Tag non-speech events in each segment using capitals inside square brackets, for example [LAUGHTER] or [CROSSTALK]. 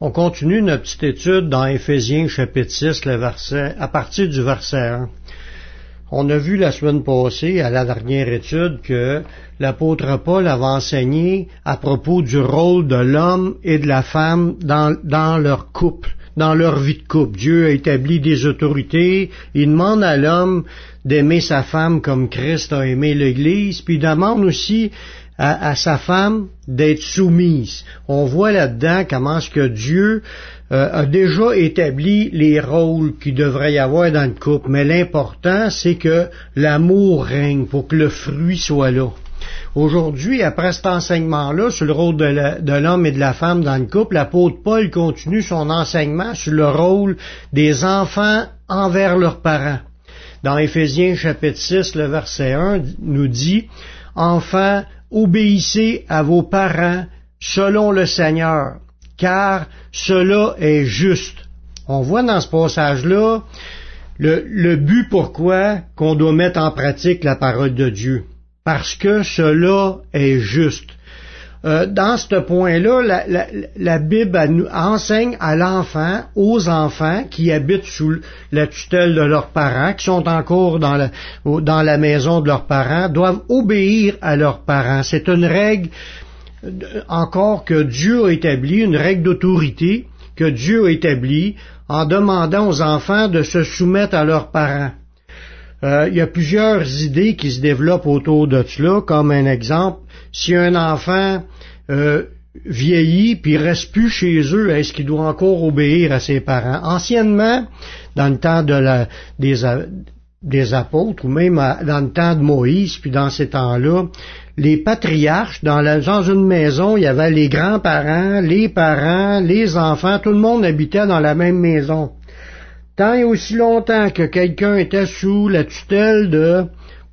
On continue notre petite étude dans Éphésiens chapitre 6, le verset, à partir du verset 1. On a vu la semaine passée, à la dernière étude, que l'apôtre Paul avait enseigné à propos du rôle de l'homme et de la femme dans, leur couple, dans leur vie de couple. Dieu a établi des autorités, il demande à l'homme d'aimer sa femme comme Christ a aimé l'Église, puis il demande aussi à, sa femme d'être soumise. On voit là-dedans comment ce que Dieu euh, a déjà établi les rôles qu'il devrait y avoir dans le couple, mais l'important c'est que l'amour règne pour que le fruit soit là. Aujourd'hui, après cet enseignement-là sur le rôle de l'homme et de la femme dans le couple, l'apôtre Paul continue son enseignement sur le rôle des enfants envers leurs parents. Dans Éphésiens chapitre 6, le verset 1 nous dit, Enfants, obéissez à vos parents selon le Seigneur, car cela est juste. On voit dans ce passage-là le, le, but pourquoi qu'on doit mettre en pratique la parole de Dieu. Parce que cela est juste. Euh, dans ce point-là, la, la, Bible nous enseigne à l'enfant, aux enfants qui habitent sous la tutelle de leurs parents, qui sont encore dans la, dans la maison de leurs parents, doivent obéir à leurs parents. C'est une règle encore que Dieu a établie, une règle d'autorité que Dieu a établie en demandant aux enfants de se soumettre à leurs parents. Euh, il y a plusieurs idées qui se développent autour de cela, comme un exemple, si un enfant euh, vieillit puis reste plus chez eux, est-ce qu'il doit encore obéir à ses parents? Anciennement, dans le temps des, des apôtres ou même dans le temps de Moïse, puis dans ces temps-là, les patriarches, dans, la, dans une maison, il y avait les grands-parents, les parents, les enfants, tout le monde habitait dans la même maison. Tant et aussi longtemps que quelqu'un était sous la tutelle de,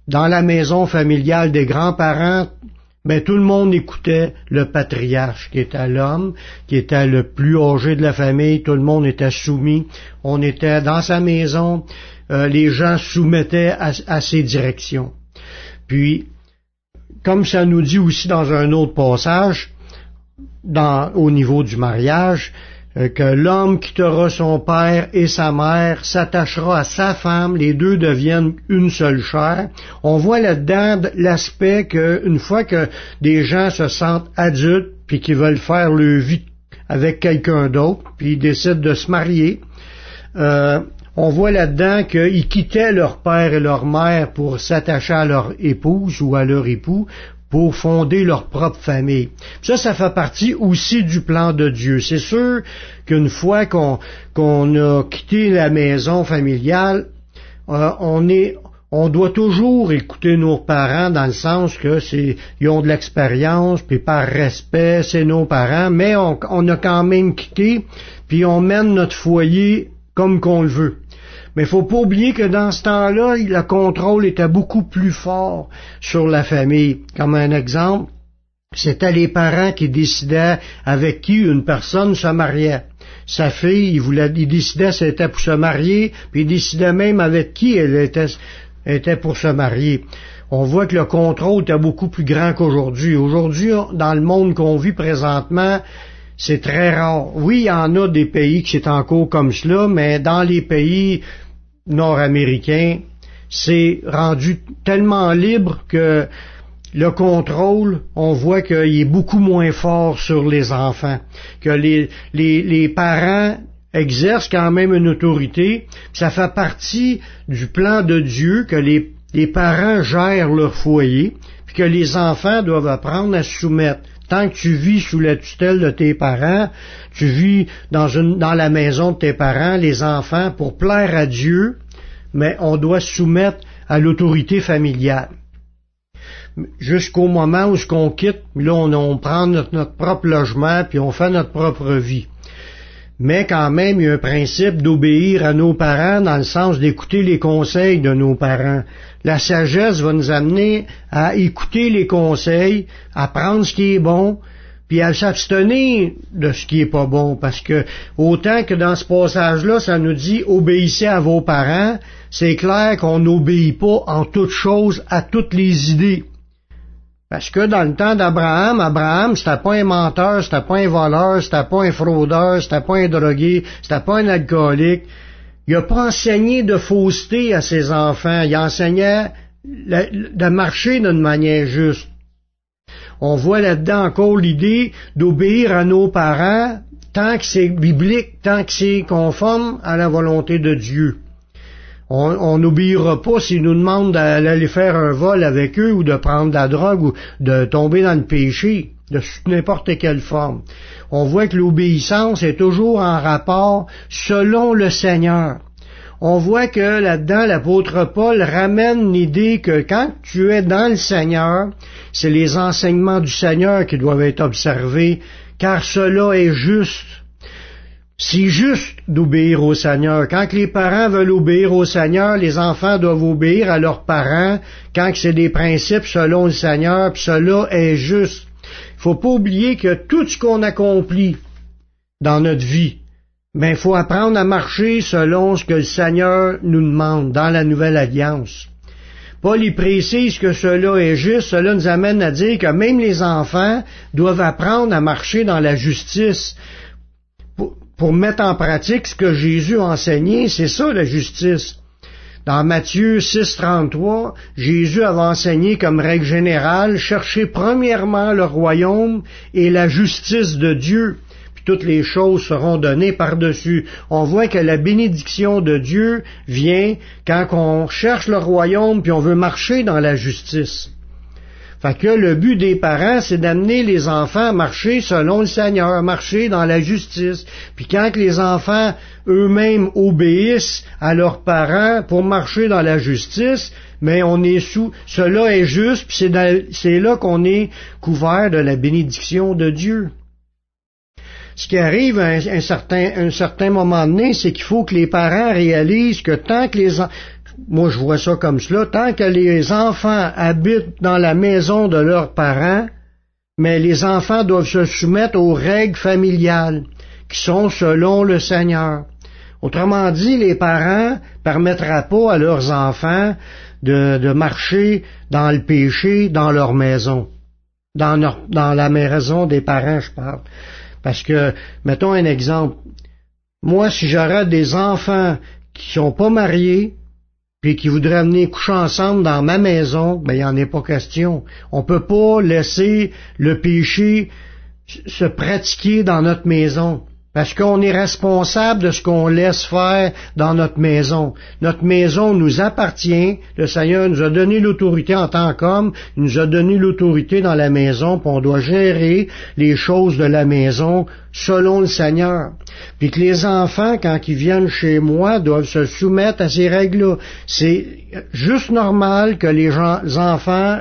dans la maison familiale des grands-parents, ben, tout le monde écoutait le patriarche qui était l'homme, qui était le plus âgé de la famille, tout le monde était soumis, on était dans sa maison, euh, les gens soumettaient à, ses directions. Puis, comme ça nous dit aussi dans un autre passage, au niveau du mariage, que l'homme quittera son père et sa mère, s'attachera à sa femme, les deux deviennent une seule chair. On voit là-dedans l'aspect qu'une fois que des gens se sentent adultes, puis qu'ils veulent faire leur vie avec quelqu'un d'autre, puis ils décident de se marier, euh, on voit là-dedans qu'ils quittaient leur père et leur mère pour s'attacher à leur épouse ou à leur époux pour fonder leur propre famille. Ça, ça fait partie aussi du plan de Dieu. C'est sûr qu'une fois qu'on a quitté la maison familiale, euh, on est on doit toujours écouter nos parents dans le sens que c'est ils ont de l'expérience, puis par respect, c'est nos parents, mais on, on a quand même quitté, puis on mène notre foyer comme qu'on le veut. Mais il faut pas oublier que dans ce temps-là, le contrôle était beaucoup plus fort sur la famille. Comme un exemple, c'était les parents qui décidaient avec qui une personne se mariait. Sa fille, il, voulait, il décidait c'était pour se marier, puis il décidait même avec qui elle était, était pour se marier. On voit que le contrôle était beaucoup plus grand qu'aujourd'hui. Aujourd'hui, dans le monde qu'on vit présentement, c'est très rare. Oui, il y en a des pays qui c'est encore comme cela, mais dans les pays nord-américains, c'est rendu tellement libre que le contrôle, on voit qu'il est beaucoup moins fort sur les enfants, que les, les, parents exercent quand même une autorité. Ça fait partie du plan de Dieu que les, les parents gèrent leur foyer, puis que les enfants doivent apprendre à se soumettre. Tant que tu vis sous la tutelle de tes parents, tu vis dans, la maison de tes parents, les enfants, pour plaire à Dieu, mais on doit soumettre à l'autorité familiale. Jusqu'au moment où ce qu'on quitte, là on, prend notre, notre, propre logement, puis on fait notre propre vie. Mais quand même, il y a un principe d'obéir à nos parents dans le sens d'écouter les conseils de nos parents. La sagesse va nous amener à écouter les conseils, à prendre ce qui est bon, puis à s'abstenir de ce qui est pas bon, parce que autant que dans ce passage-là, ça nous dit obéissez à vos parents, c'est clair qu'on n'obéit pas en toutes choses à toutes les idées. Parce que dans le temps d'Abraham, Abraham, c'était pas un menteur, c'était pas un voleur, c'était pas un fraudeur, c'était pas un drogué, c'était pas un alcoolique. Il n'a pas enseigné de fausseté à ses enfants. Il enseignait de marcher d'une manière juste. On voit là-dedans encore l'idée d'obéir à nos parents tant que c'est biblique, tant que c'est conforme à la volonté de Dieu. On n'obéira pas s'ils nous demandent d'aller faire un vol avec eux ou de prendre la drogue ou de tomber dans le péché de n'importe quelle forme. On voit que l'obéissance est toujours en rapport selon le Seigneur. On voit que là-dedans, l'apôtre Paul ramène l'idée que quand tu es dans le Seigneur, c'est les enseignements du Seigneur qui doivent être observés, car cela est juste. C'est juste d'obéir au Seigneur. Quand les parents veulent obéir au Seigneur, les enfants doivent obéir à leurs parents quand c'est des principes selon le Seigneur, puis cela est juste. Il faut pas oublier que tout ce qu'on accomplit dans notre vie, ben, il faut apprendre à marcher selon ce que le Seigneur nous demande dans la nouvelle alliance. Paul y précise que cela est juste, cela nous amène à dire que même les enfants doivent apprendre à marcher dans la justice pour mettre en pratique ce que Jésus a enseigné, c'est ça la justice. Dans Matthieu 6.33, Jésus avait enseigné comme règle générale, chercher premièrement le royaume et la justice de Dieu, puis toutes les choses seront données par-dessus. On voit que la bénédiction de Dieu vient quand on cherche le royaume puis on veut marcher dans la justice. Fait que le but des parents, c'est d'amener les enfants à marcher selon le Seigneur, à marcher dans la justice. Puis quand les enfants eux-mêmes obéissent à leurs parents pour marcher dans la justice, mais on est sous, cela est juste, puis c'est là qu'on est couvert de la bénédiction de Dieu. Ce qui arrive à un, certain, un certain moment donné, c'est qu'il faut que les parents réalisent que tant que les moi je vois ça comme cela, tant que les enfants habitent dans la maison de leurs parents, mais les enfants doivent se soumettre aux règles familiales qui sont selon le Seigneur. Autrement dit, les parents ne permettraient pas à leurs enfants de, de, marcher dans le péché dans leur maison. Dans, dans la maison des parents, je parle. Parce que, mettons un exemple. Moi, si j'aurais des enfants qui sont pas mariés, puis qui voudraient venir coucher ensemble dans ma maison, ben il n'y en est pas question. On peut pas laisser le péché se pratiquer dans notre maison. Parce qu'on est responsable de ce qu'on laisse faire dans notre maison. Notre maison nous appartient. Le Seigneur nous a donné l'autorité en tant qu'homme. Il nous a donné l'autorité dans la maison, puis on doit gérer les choses de la maison selon le Seigneur. Puis que les enfants, quand ils viennent chez moi, doivent se soumettre à ces règles-là. C'est juste normal que les enfants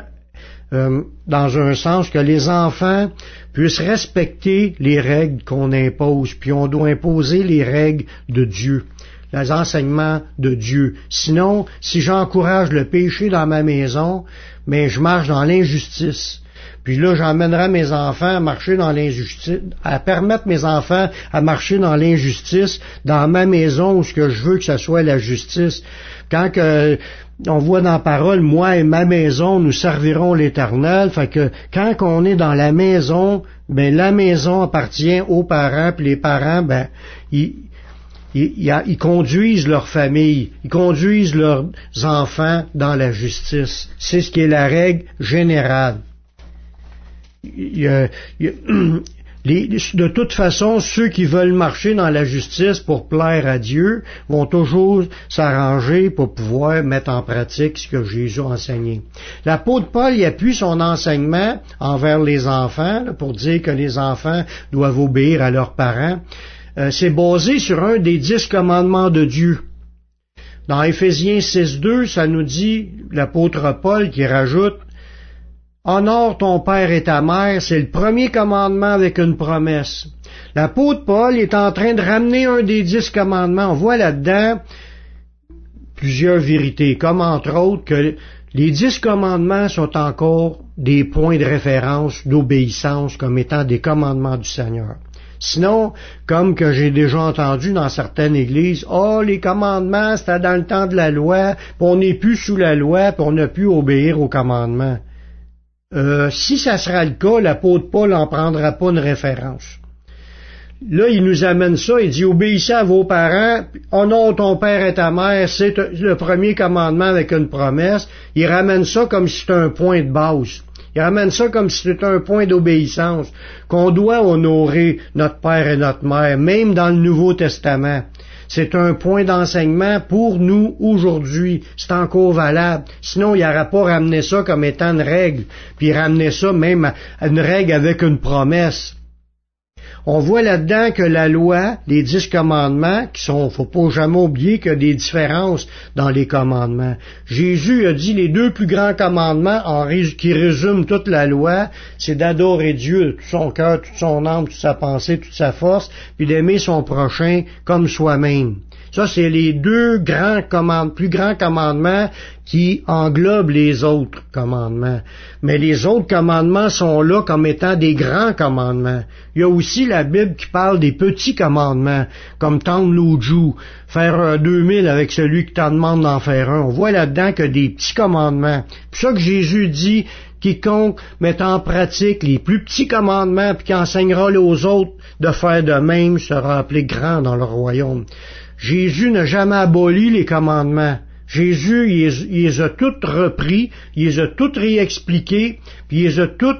euh, dans un sens que les enfants puissent respecter les règles qu'on impose, puis on doit imposer les règles de Dieu, les enseignements de Dieu. Sinon, si j'encourage le péché dans ma maison, mais je marche dans l'injustice. Puis là, j'emmènerai mes enfants à marcher dans l'injustice, à permettre mes enfants à marcher dans l'injustice dans ma maison où ce que je veux que ce soit la justice. Quand que on voit dans la parole, moi et ma maison, nous servirons l'Éternel. Fait que quand on est dans la maison, ben la maison appartient aux parents, puis les parents, ben ils, ils, conduisent leur famille, ils conduisent leurs enfants dans la justice. C'est ce qui est la règle générale. [CLEARS THROAT] De toute façon, ceux qui veulent marcher dans la justice pour plaire à Dieu vont toujours s'arranger pour pouvoir mettre en pratique ce que Jésus a enseigné. L'apôtre Paul y appuie son enseignement envers les enfants pour dire que les enfants doivent obéir à leurs parents. Euh, c'est basé sur un des dix commandements de Dieu. Dans Éphésiens 6.2, ça nous dit, l'apôtre Paul qui rajoute, Honore ton père et ta mère, c'est le premier commandement avec une promesse. L'apôtre Paul est en train de ramener un des dix commandements. On voit là-dedans plusieurs vérités, comme entre autres que les dix commandements sont encore des points de référence d'obéissance comme étant des commandements du Seigneur. Sinon, comme que j'ai déjà entendu dans certaines églises, oh, les commandements, c'était dans le temps de la loi, puis on n'est plus sous la loi, puis on n'a plus obéir aux commandements. Euh, si ça sera le cas, l'apôtre Paul n'en prendra pas une référence. Là, il nous amène ça, il dit, obéissez à vos parents, honore ton père et ta mère, c'est le premier commandement avec une promesse. Il ramène ça comme si c'était un point de base. Il ramène ça comme si c'était un point d'obéissance, qu'on doit honorer notre père et notre mère, même dans le Nouveau Testament. C'est un point d'enseignement pour nous aujourd'hui. C'est encore valable. Sinon, il n'aurait pas ramené ça comme étant une règle, puis ramener ça même à une règle avec une promesse. On voit là-dedans que la loi, les dix commandements, qui sont, faut pas jamais oublier qu'il y a des différences dans les commandements. Jésus a dit les deux plus grands commandements qui résument toute la loi, c'est d'adorer Dieu de tout son cœur, toute son âme, toute sa pensée, toute sa force, puis d'aimer son prochain comme soi-même. Ça, c'est les deux grands commandements, plus grands commandements qui englobent les autres commandements. Mais les autres commandements sont là comme étant des grands commandements. Il y a aussi la Bible qui parle des petits commandements, comme tendre l'oujou, faire un 2000 avec celui qui t'en demande d'en faire un. On voit là-dedans que des petits commandements. C'est ça que Jésus dit, quiconque met en pratique les plus petits commandements puis qui enseignera aux autres de faire de même sera appelé grand dans le royaume. Jésus n'a jamais aboli les commandements. Jésus, il les, a tous repris, il les a tous réexpliqués, puis il les a tous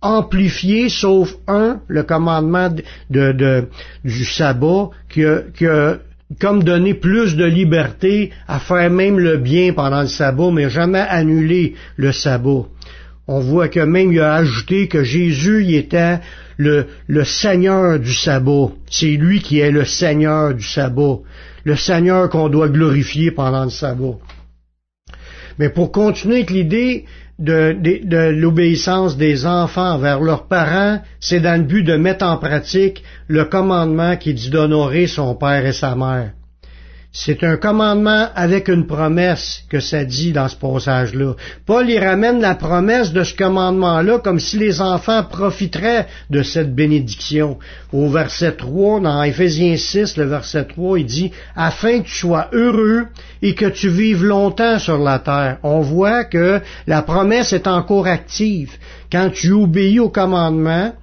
amplifiés, sauf un, le commandement de, du sabbat, qui a, comme donné plus de liberté à faire même le bien pendant le sabbat, mais jamais annuler le sabbat. On voit que même il a ajouté que Jésus il était le, le Seigneur du sabbat. C'est lui qui est le Seigneur du sabbat, le Seigneur qu'on doit glorifier pendant le sabbat. Mais pour continuer avec l'idée de, de l'obéissance des enfants vers leurs parents, c'est dans le but de mettre en pratique le commandement qui dit d'honorer son père et sa mère. C'est un commandement avec une promesse que ça dit dans ce passage-là. Paul y ramène la promesse de ce commandement-là comme si les enfants profiteraient de cette bénédiction. Au verset 3, dans Éphésiens 6, le verset 3, il dit, afin que tu sois heureux et que tu vives longtemps sur la terre. On voit que la promesse est encore active. Quand tu obéis au commandement,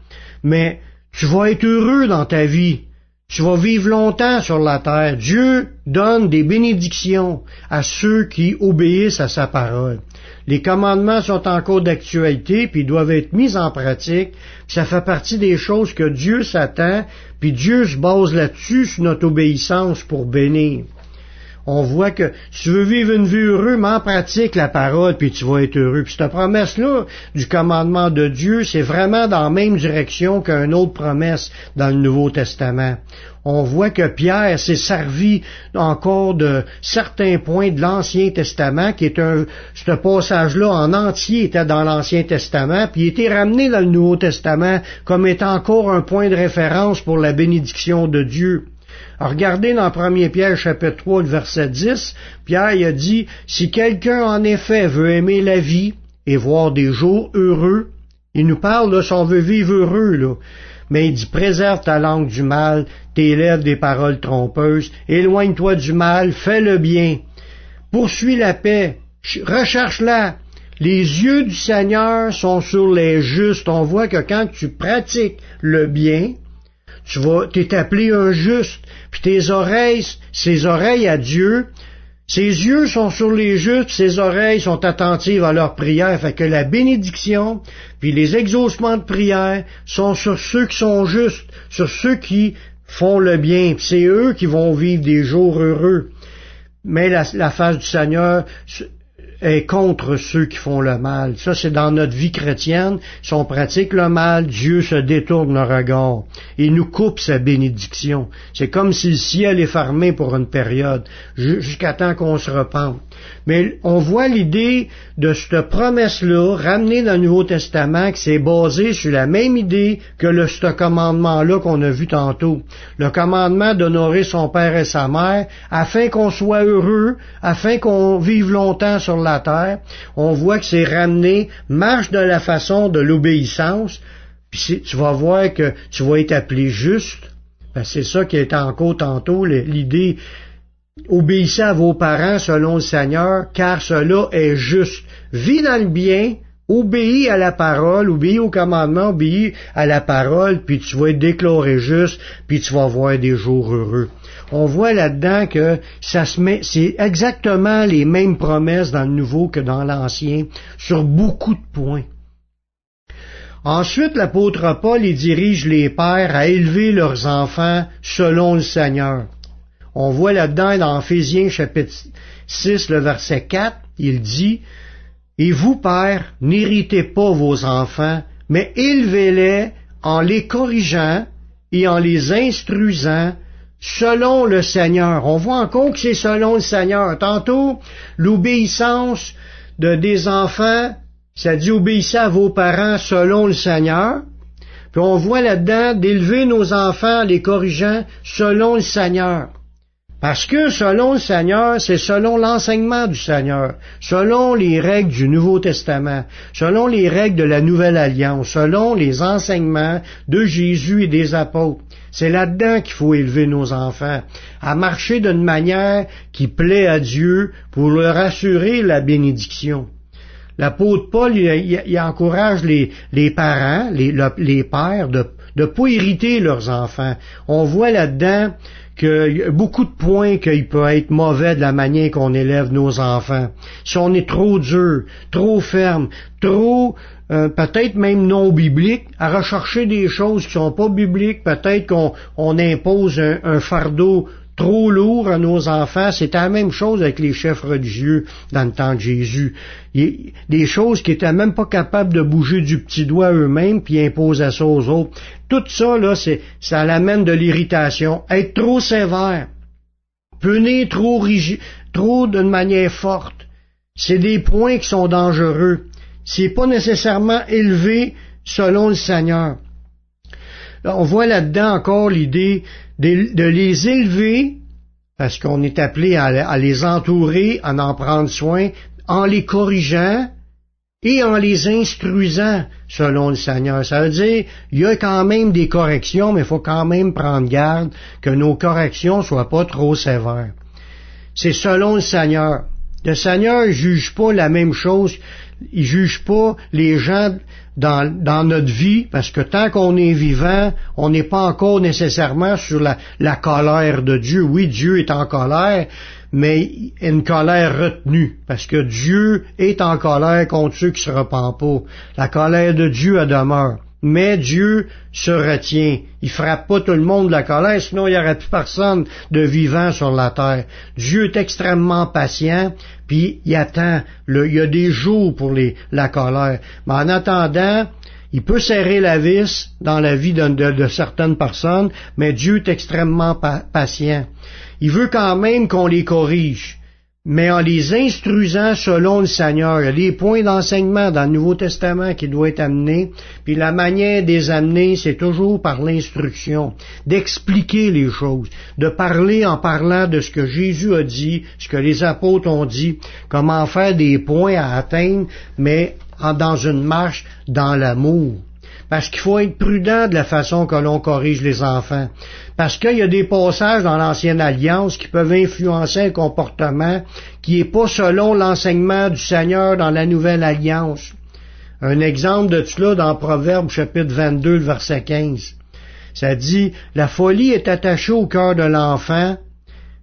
mais tu vas être heureux dans ta vie. Tu vas vivre longtemps sur la terre. Dieu donne des bénédictions à ceux qui obéissent à sa parole. Les commandements sont encore d'actualité, puis doivent être mis en pratique. ça fait partie des choses que Dieu s'attend, puis Dieu se base là-dessus sur notre obéissance pour bénir on voit que tu veux vivre une vie heureuse, mais pratique la parole, puis tu vas être heureux. Puis cette promesse-là du commandement de Dieu, c'est vraiment dans la même direction qu'une autre promesse dans le Nouveau Testament. On voit que Pierre s'est servi encore de certains points de l'Ancien Testament, qui est un, ce passage-là en entier était dans l'Ancien Testament, puis il était ramené dans le Nouveau Testament comme étant encore un point de référence pour la bénédiction de Dieu. Regardez dans 1 Pierre chapitre 3, le verset 10, Pierre a dit, si quelqu'un en effet veut aimer la vie et voir des jours heureux, il nous parle de si on veut vivre heureux, là. Mais il dit, préserve ta langue du mal, tes lèvres des paroles trompeuses, éloigne-toi du mal, fais le bien, poursuis la paix, recherche-la. Les yeux du Seigneur sont sur les justes. On voit que quand tu pratiques le bien, tu vas, t'es appelé un juste. Puis tes oreilles, ses oreilles à Dieu, ses yeux sont sur les justes, ses oreilles sont attentives à leurs prières, fait que la bénédiction, puis les exaucements de prière sont sur ceux qui sont justes, sur ceux qui font le bien. C'est eux qui vont vivre des jours heureux. Mais la, la face du Seigneur est contre ceux qui font le mal. Ça, c'est dans notre vie chrétienne. Si on pratique le mal, Dieu se détourne le regard. Il nous coupe sa bénédiction. C'est comme si le ciel est fermé pour une période, jusqu'à temps qu'on se repente. Mais on voit l'idée de cette promesse-là ramenée dans le Nouveau Testament qui s'est basée sur la même idée que le, ce commandement-là qu'on a vu tantôt. Le commandement d'honorer son père et sa mère afin qu'on soit heureux, afin qu'on vive longtemps sur la terre. On voit que c'est ramené, marche de la façon de l'obéissance, puis tu vas voir que tu vas être appelé juste. Ben, c'est ça qui est encore tantôt l'idée Obéissez à vos parents selon le Seigneur, car cela est juste. Vis dans le bien, Obéis à la parole, obéis au commandement, obéis à la parole, puis tu vas être déclaré juste, puis tu vas voir des jours heureux. On voit là-dedans que ça se met, c'est exactement les mêmes promesses dans le Nouveau que dans l'Ancien, sur beaucoup de points. Ensuite, l'apôtre Paul y dirige les pères à élever leurs enfants selon le Seigneur. On voit là-dedans dans Ephésiens chapitre 6, le verset 4, il dit, Et vous, pères, n'héritez pas vos enfants, mais élevez-les en les corrigeant et en les instruisant selon le Seigneur. On voit encore que c'est selon le Seigneur. Tantôt, l'obéissance de des enfants ça dit obéissez à vos parents selon le Seigneur. Puis on voit là-dedans d'élever nos enfants en les corrigeant selon le Seigneur. Parce que selon le Seigneur, c'est selon l'enseignement du Seigneur, selon les règles du Nouveau Testament, selon les règles de la Nouvelle Alliance, selon les enseignements de Jésus et des apôtres. C'est là-dedans qu'il faut élever nos enfants, à marcher d'une manière qui plaît à Dieu pour leur assurer la bénédiction. L'apôtre Paul, il, encourage les, parents, les, pères, de ne pas irriter leurs enfants. On voit là-dedans a beaucoup de points qu'il peut être mauvais de la manière qu'on élève nos enfants. Si on est trop dur, trop ferme, trop euh, peut-être même non biblique, à rechercher des choses qui sont pas bibliques, peut-être qu'on impose un fardeau trop lourd à nos enfants. C'était la même chose avec les chefs religieux dans le temps de Jésus. Des choses qui étaient même pas capables de bouger du petit doigt eux-mêmes, puis imposaient ça aux autres. Tout ça, là, c'est, ça l'amène de l'irritation. Être trop sévère. Punir trop rigide, trop d'une manière forte. C'est des points qui sont dangereux. C'est pas nécessairement élevé selon le Seigneur. On voit là-dedans encore l'idée de, les élever, parce qu'on est appelé à, les entourer, à en prendre soin, en les corrigeant et en les instruisant selon le Seigneur. Ça veut dire, il y a quand même des corrections, mais il faut quand même prendre garde que nos corrections soient pas trop sévères. C'est selon le Seigneur. Le Seigneur juge pas la même chose. Il juge pas les gens dans, notre vie, parce que tant qu'on est vivant, on n'est pas encore nécessairement sur la, colère de Dieu. Oui, Dieu est en colère, mais une colère retenue, parce que Dieu est en colère contre ceux qui se repentent pas. La colère de Dieu a demeure. Mais Dieu se retient. Il frappe pas tout le monde de la colère, sinon il n'y aurait plus personne de vivant sur la terre. Dieu est extrêmement patient, puis il attend. il y a des jours pour la colère. Mais en attendant, il peut serrer la vis dans la vie de, certaines personnes, mais Dieu est extrêmement patient. Il veut quand même qu'on les corrige mais en les instruisant selon le Seigneur. Des points d'enseignement dans le Nouveau Testament qui doivent être amenés, puis la manière de les amener, c'est toujours par l'instruction, d'expliquer les choses, de parler en parlant de ce que Jésus a dit, ce que les apôtres ont dit, comment faire des points à atteindre, mais dans une marche dans l'amour parce qu'il faut être prudent de la façon que l'on corrige les enfants. Parce qu'il y a des passages dans l'ancienne alliance qui peuvent influencer un comportement qui n'est pas selon l'enseignement du Seigneur dans la nouvelle alliance. Un exemple de cela dans Proverbe chapitre 22, verset 15. Ça dit, la folie est attachée au cœur de l'enfant,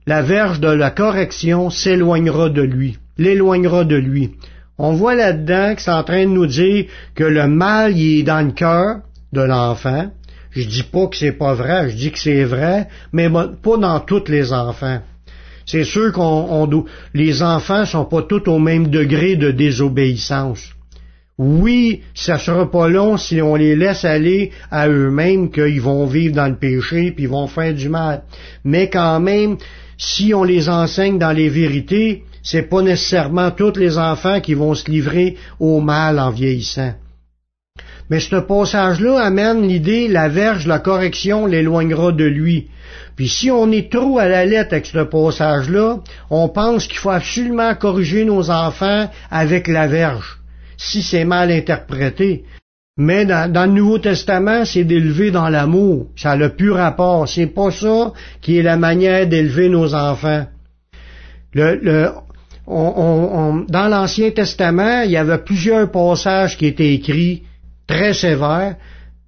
la verge de la correction s'éloignera de lui, l'éloignera de lui. On voit là-dedans que c'est en train de nous dire que le mal il est dans le cœur de l'enfant. Je dis pas que c'est pas vrai, je dis que c'est vrai, mais pas dans tous les enfants. C'est sûr qu'on les enfants sont pas tous au même degré de désobéissance. Oui, ça sera pas long si on les laisse aller à eux-mêmes qu'ils vont vivre dans le péché puis ils vont faire du mal. Mais quand même, si on les enseigne dans les vérités, c'est pas nécessairement tous les enfants qui vont se livrer au mal en vieillissant. Mais ce passage-là amène l'idée, la verge, la correction l'éloignera de lui. Puis si on est trop à la lettre avec ce passage-là, on pense qu'il faut absolument corriger nos enfants avec la verge, si c'est mal interprété. Mais dans, le Nouveau Testament, c'est d'élever dans l'amour. Ça a le pur rapport. C'est pas ça qui est la manière d'élever nos enfants. Le, le, dans l'Ancien Testament, il y avait plusieurs passages qui étaient écrits très sévères,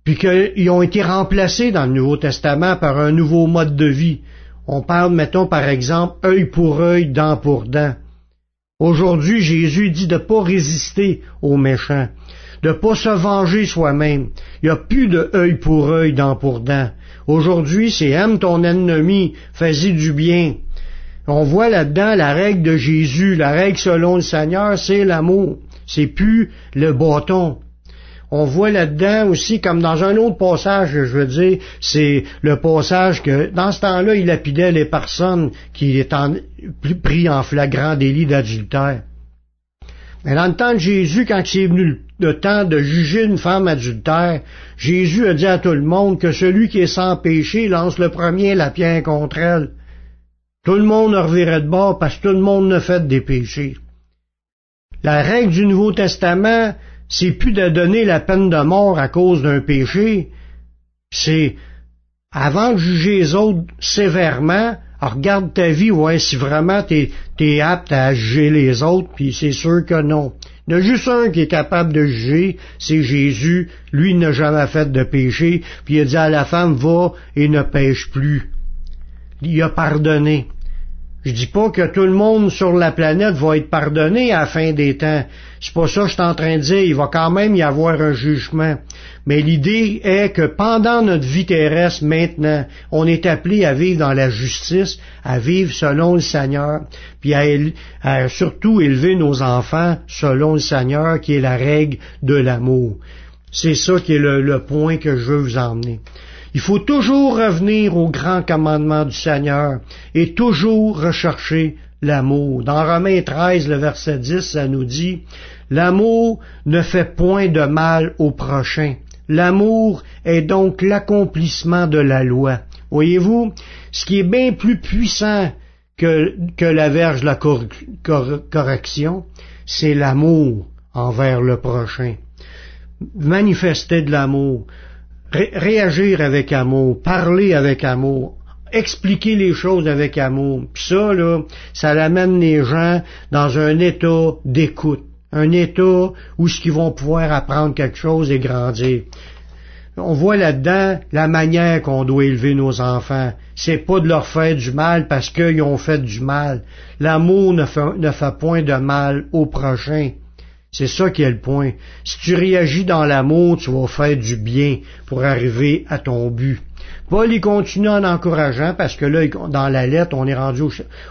puis qu'ils ont été remplacés dans le Nouveau Testament par un nouveau mode de vie. On parle, mettons, par exemple, œil pour œil, dent pour dent. Aujourd'hui, Jésus dit de ne pas résister aux méchants, de ne pas se venger soi-même. Il n'y a plus de œil pour œil, dent pour dent. Aujourd'hui, c'est aime ton ennemi, fais-y du bien. On voit là-dedans la règle de Jésus, la règle selon le Seigneur, c'est l'amour. C'est plus le bâton. On voit là-dedans aussi, comme dans un autre passage, je veux dire, c'est le passage que, dans ce temps-là, il lapidait les personnes qui étaient pris en flagrant délit d'adultère. Mais dans le temps de Jésus, quand c'est venu le temps de juger une femme adultère, Jésus a dit à tout le monde que celui qui est sans péché lance le premier la pierre contre elle. Tout le monde revirait de bord parce que tout le monde ne fait des péchés. La règle du Nouveau Testament, c'est plus de donner la peine de mort à cause d'un péché, c'est avant de juger les autres sévèrement, regarde ta vie, ouais, si vraiment t'es es apte à juger les autres, puis c'est sûr que non. Il y a juste un qui est capable de juger, c'est Jésus. Lui n'a jamais fait de péché, puis il a dit à la femme, va et ne pêche plus. Il a pardonné. Je dis pas que tout le monde sur la planète va être pardonné à la fin des temps. C'est pas ça que je suis en train de dire. Il va quand même y avoir un jugement. Mais l'idée est que pendant notre vie terrestre, maintenant, on est appelé à vivre dans la justice, à vivre selon le Seigneur, puis à, surtout élever nos enfants selon le Seigneur, qui est la règle de l'amour. C'est ça qui est le, le point que je veux vous emmener. Il faut toujours revenir au grand commandement du Seigneur et toujours rechercher l'amour. Dans Romains 13, le verset 10, ça nous dit, L'amour ne fait point de mal au prochain. L'amour est donc l'accomplissement de la loi. Voyez-vous, ce qui est bien plus puissant que, la verge de la correction, c'est l'amour envers le prochain. Manifester de l'amour réagir avec amour, parler avec amour, expliquer les choses avec amour. Puis ça, là, ça amène les gens dans un état d'écoute, un état où ce qu'ils vont pouvoir apprendre quelque chose et grandir. On voit là-dedans la manière qu'on doit élever nos enfants. C'est pas de leur faire du mal parce qu'ils ont fait du mal. L'amour ne fait point de mal au prochain. C'est ça qui est le point. Si tu réagis dans l'amour, tu vas faire du bien pour arriver à ton but. Paul y continue en encourageant, parce que là, dans la lettre, on est rendu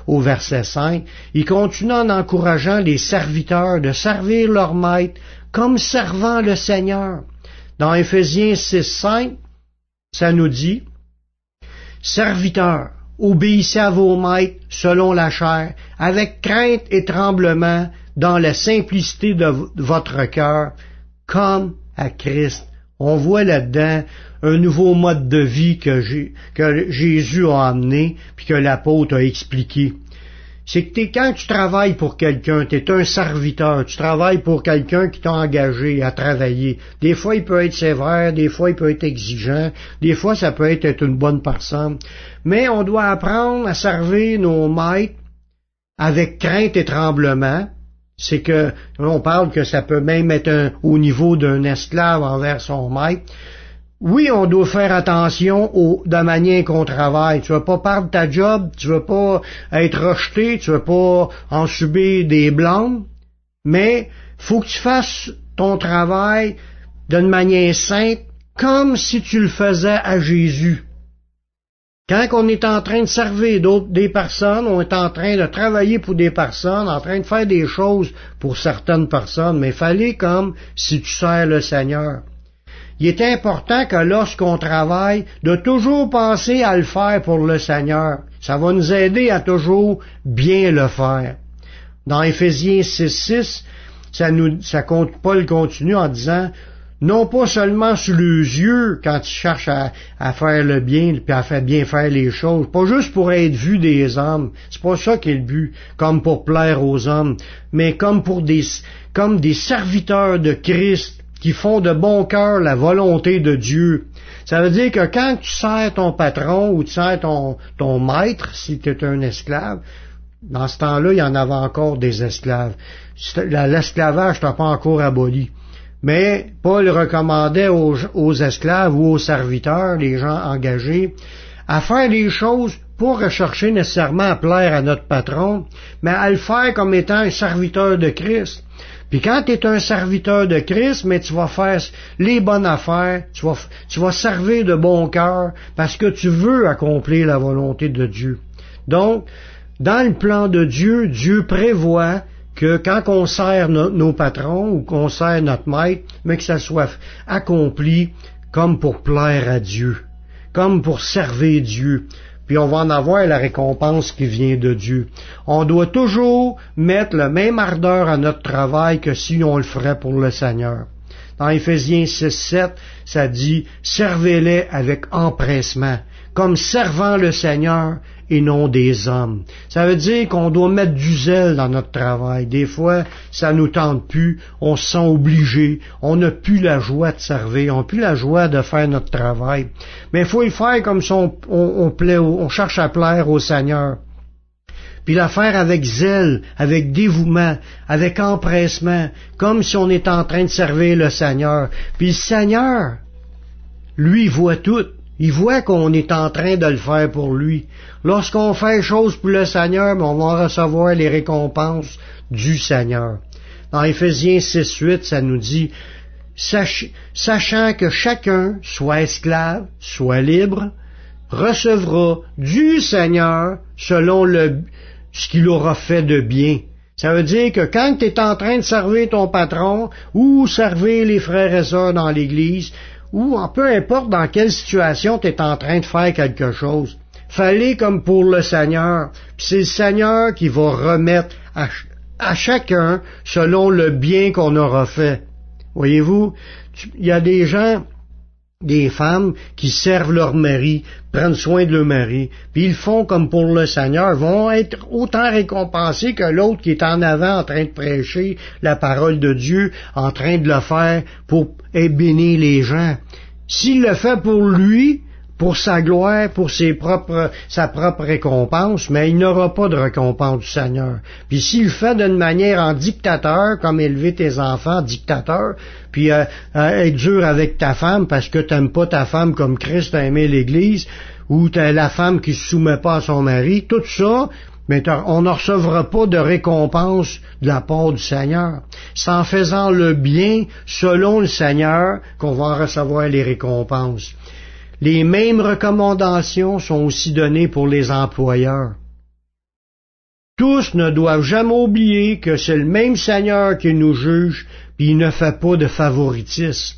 au, verset 5, il continue en encourageant les serviteurs de servir leur maître comme servant le Seigneur. Dans Éphésiens 6, 5, ça nous dit, Serviteurs, obéissez à vos maîtres selon la chair, avec crainte et tremblement, dans la simplicité de votre cœur, comme à Christ. On voit là-dedans un nouveau mode de vie que, Jésus a amené, puis que l'apôtre a expliqué. C'est que quand tu travailles pour quelqu'un, tu es un serviteur, tu travailles pour quelqu'un qui t'a engagé à travailler. Des fois, il peut être sévère, des fois, il peut être exigeant, des fois, ça peut être une bonne personne. Mais on doit apprendre à servir nos maîtres avec crainte et tremblement, c'est que on parle que ça peut même être au niveau d'un esclave envers son maître. Oui, on doit faire attention au, de la manière qu'on travaille. Tu veux pas perdre ta job, tu veux pas être rejeté, tu veux pas en subir des blancs, mais faut que tu fasses ton travail d'une manière sainte, comme si tu le faisais à Jésus. Quand on est en train de servir d'autres, des personnes, on est en train de travailler pour des personnes, en train de faire des choses pour certaines personnes, mais fallait comme si tu sers le Seigneur. Il est important que lorsqu'on travaille, de toujours penser à le faire pour le Seigneur. Ça va nous aider à toujours bien le faire. Dans Éphésiens 6.6, ça nous, ça compte, Paul continue en disant, non pas seulement sous les yeux quand tu cherches à, faire le bien puis à faire bien faire les choses, pas juste pour être vu des hommes, c'est pas ça qui est le but, comme pour plaire aux hommes, mais comme pour des comme des serviteurs de Christ qui font de bon cœur la volonté de Dieu. Ça veut dire que quand tu sers ton patron ou tu sers ton, maître, si tu es un esclave, Dans ce temps-là, il y en avait encore des esclaves. L'esclavage n'était pas encore aboli. Mais Paul recommandait aux, esclaves ou aux serviteurs, les gens engagés, à faire les choses pour rechercher nécessairement à plaire à notre patron, mais à le faire comme étant un serviteur de Christ. Puis quand tu es un serviteur de Christ, mais tu vas faire les bonnes affaires, tu vas, tu vas servir de bon cœur parce que tu veux accomplir la volonté de Dieu. Donc, dans le plan de Dieu, Dieu prévoit que quand on sert nos patrons ou qu'on sert notre maître, mais que ça soit accompli comme pour plaire à Dieu, comme pour servir Dieu. Puis on va en avoir la récompense qui vient de Dieu. On doit toujours mettre la même ardeur à notre travail que si on le ferait pour le Seigneur. Dans Éphésiens 6, 7, ça dit, servez-les avec empressement, comme servant le Seigneur et non des hommes. Ça veut dire qu'on doit mettre du zèle dans notre travail. Des fois, ça nous tente plus, on se sent obligé, on n'a plus la joie de servir, on n'a plus la joie de faire notre travail. Mais il faut le faire comme si on, on, on cherche à plaire au Seigneur puis la faire avec zèle, avec dévouement, avec empressement, comme si on est en train de servir le Seigneur. Puis le Seigneur, lui, voit tout. Il voit qu'on est en train de le faire pour lui. Lorsqu'on fait chose pour le Seigneur, on va recevoir les récompenses du Seigneur. Dans Éphésiens 6, 8, ça nous dit, sachant que chacun, soit esclave, soit libre, recevra du Seigneur selon ce qu'il aura fait de bien. Ça veut dire que quand tu es en train de servir ton patron ou servir les frères et sœurs dans l'Église, ou peu importe dans quelle situation tu es en train de faire quelque chose. Fallait comme pour le Seigneur. c'est le Seigneur qui va remettre à, chacun selon le bien qu'on aura fait. Voyez-vous, il y a des gens, des femmes qui servent leur mari, prennent soin de leur mari, puis ils font comme pour le Seigneur, vont être autant récompensés que l'autre qui est en avant en train de prêcher la parole de Dieu, en train de le faire pour bénir les gens. S'il le fait pour lui, pour sa gloire, pour ses propres, sa propre récompense, mais il n'aura pas de récompense du Seigneur. Puis s'il fait d'une manière en dictateur, comme élever tes enfants dictateur, puis euh, euh, être dur avec ta femme parce que t'aimes pas ta femme comme Christ a aimé l'Église, ou t'as la femme qui se soumet pas à son mari, tout ça, mais on ne recevra pas de récompense de la part du Seigneur. C'est en faisant le bien selon le Seigneur qu'on va recevoir les récompenses. Les mêmes recommandations sont aussi données pour les employeurs. Tous ne doivent jamais oublier que c'est le même Seigneur qui nous juge, puis il ne fait pas de favoritisme.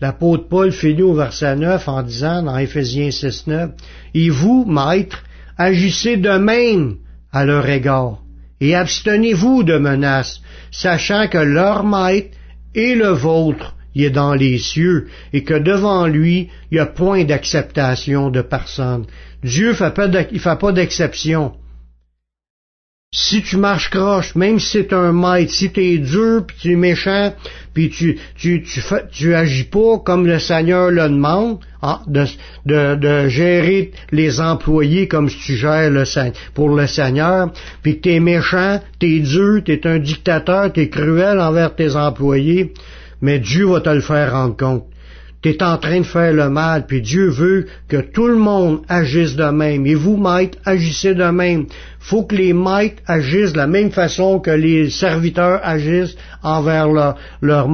L'apôtre Paul finit au verset 9 en disant dans Éphésiens 6, 9, Et vous, maîtres, agissez de même à leur égard, et abstenez-vous de menaces, sachant que leur maître et le vôtre y est dans les cieux, et que devant lui, il n'y a point d'acceptation de personne. Dieu il fait pas d'exception si tu marches croche, même si c'est un maître, si tu es dur, puis tu es méchant, puis tu, tu, tu, tu agis pas comme le Seigneur le demande, ah, de, de, gérer les employés comme si tu gères pour le Seigneur, puis que tu es méchant, tu es dur, tu es un dictateur, tu es cruel envers tes employés, mais Dieu va te le faire rendre compte tu es en train de faire le mal, puis Dieu veut que tout le monde agisse de même. Et vous, maîtres, agissez de même. faut que les maîtres agissent de la même façon que les serviteurs agissent envers leur, leur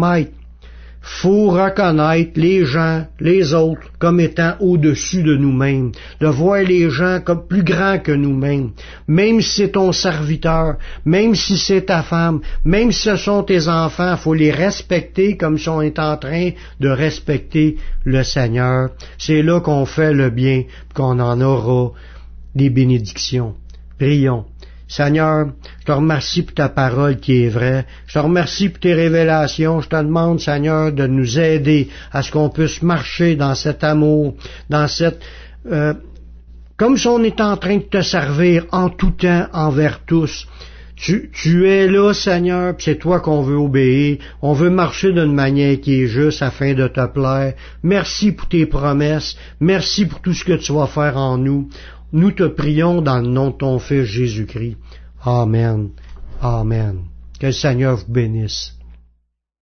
faut reconnaître les gens, les autres, comme étant au-dessus de nous-mêmes, de voir les gens comme plus grands que nous-mêmes, même si c'est ton serviteur, même si c'est ta femme, même si ce sont tes enfants, faut les respecter comme si on est en train de respecter le Seigneur. C'est là qu'on fait le bien, qu'on en aura des bénédictions. Prions. Seigneur, je te remercie pour ta parole qui est vraie. Je te remercie pour tes révélations. Je te demande, Seigneur, de nous aider à ce qu'on puisse marcher dans cet amour, dans cette... Euh, comme si on est en train de te servir en tout temps envers tous. Tu, tu es là, Seigneur, puis c'est toi qu'on veut obéir. On veut marcher d'une manière qui est juste afin de te plaire. Merci pour tes promesses. Merci pour tout ce que tu vas faire en nous. Nous te prions dans le nom de ton Fils Jésus-Christ. Amen. Amen. Que le Seigneur vous bénisse.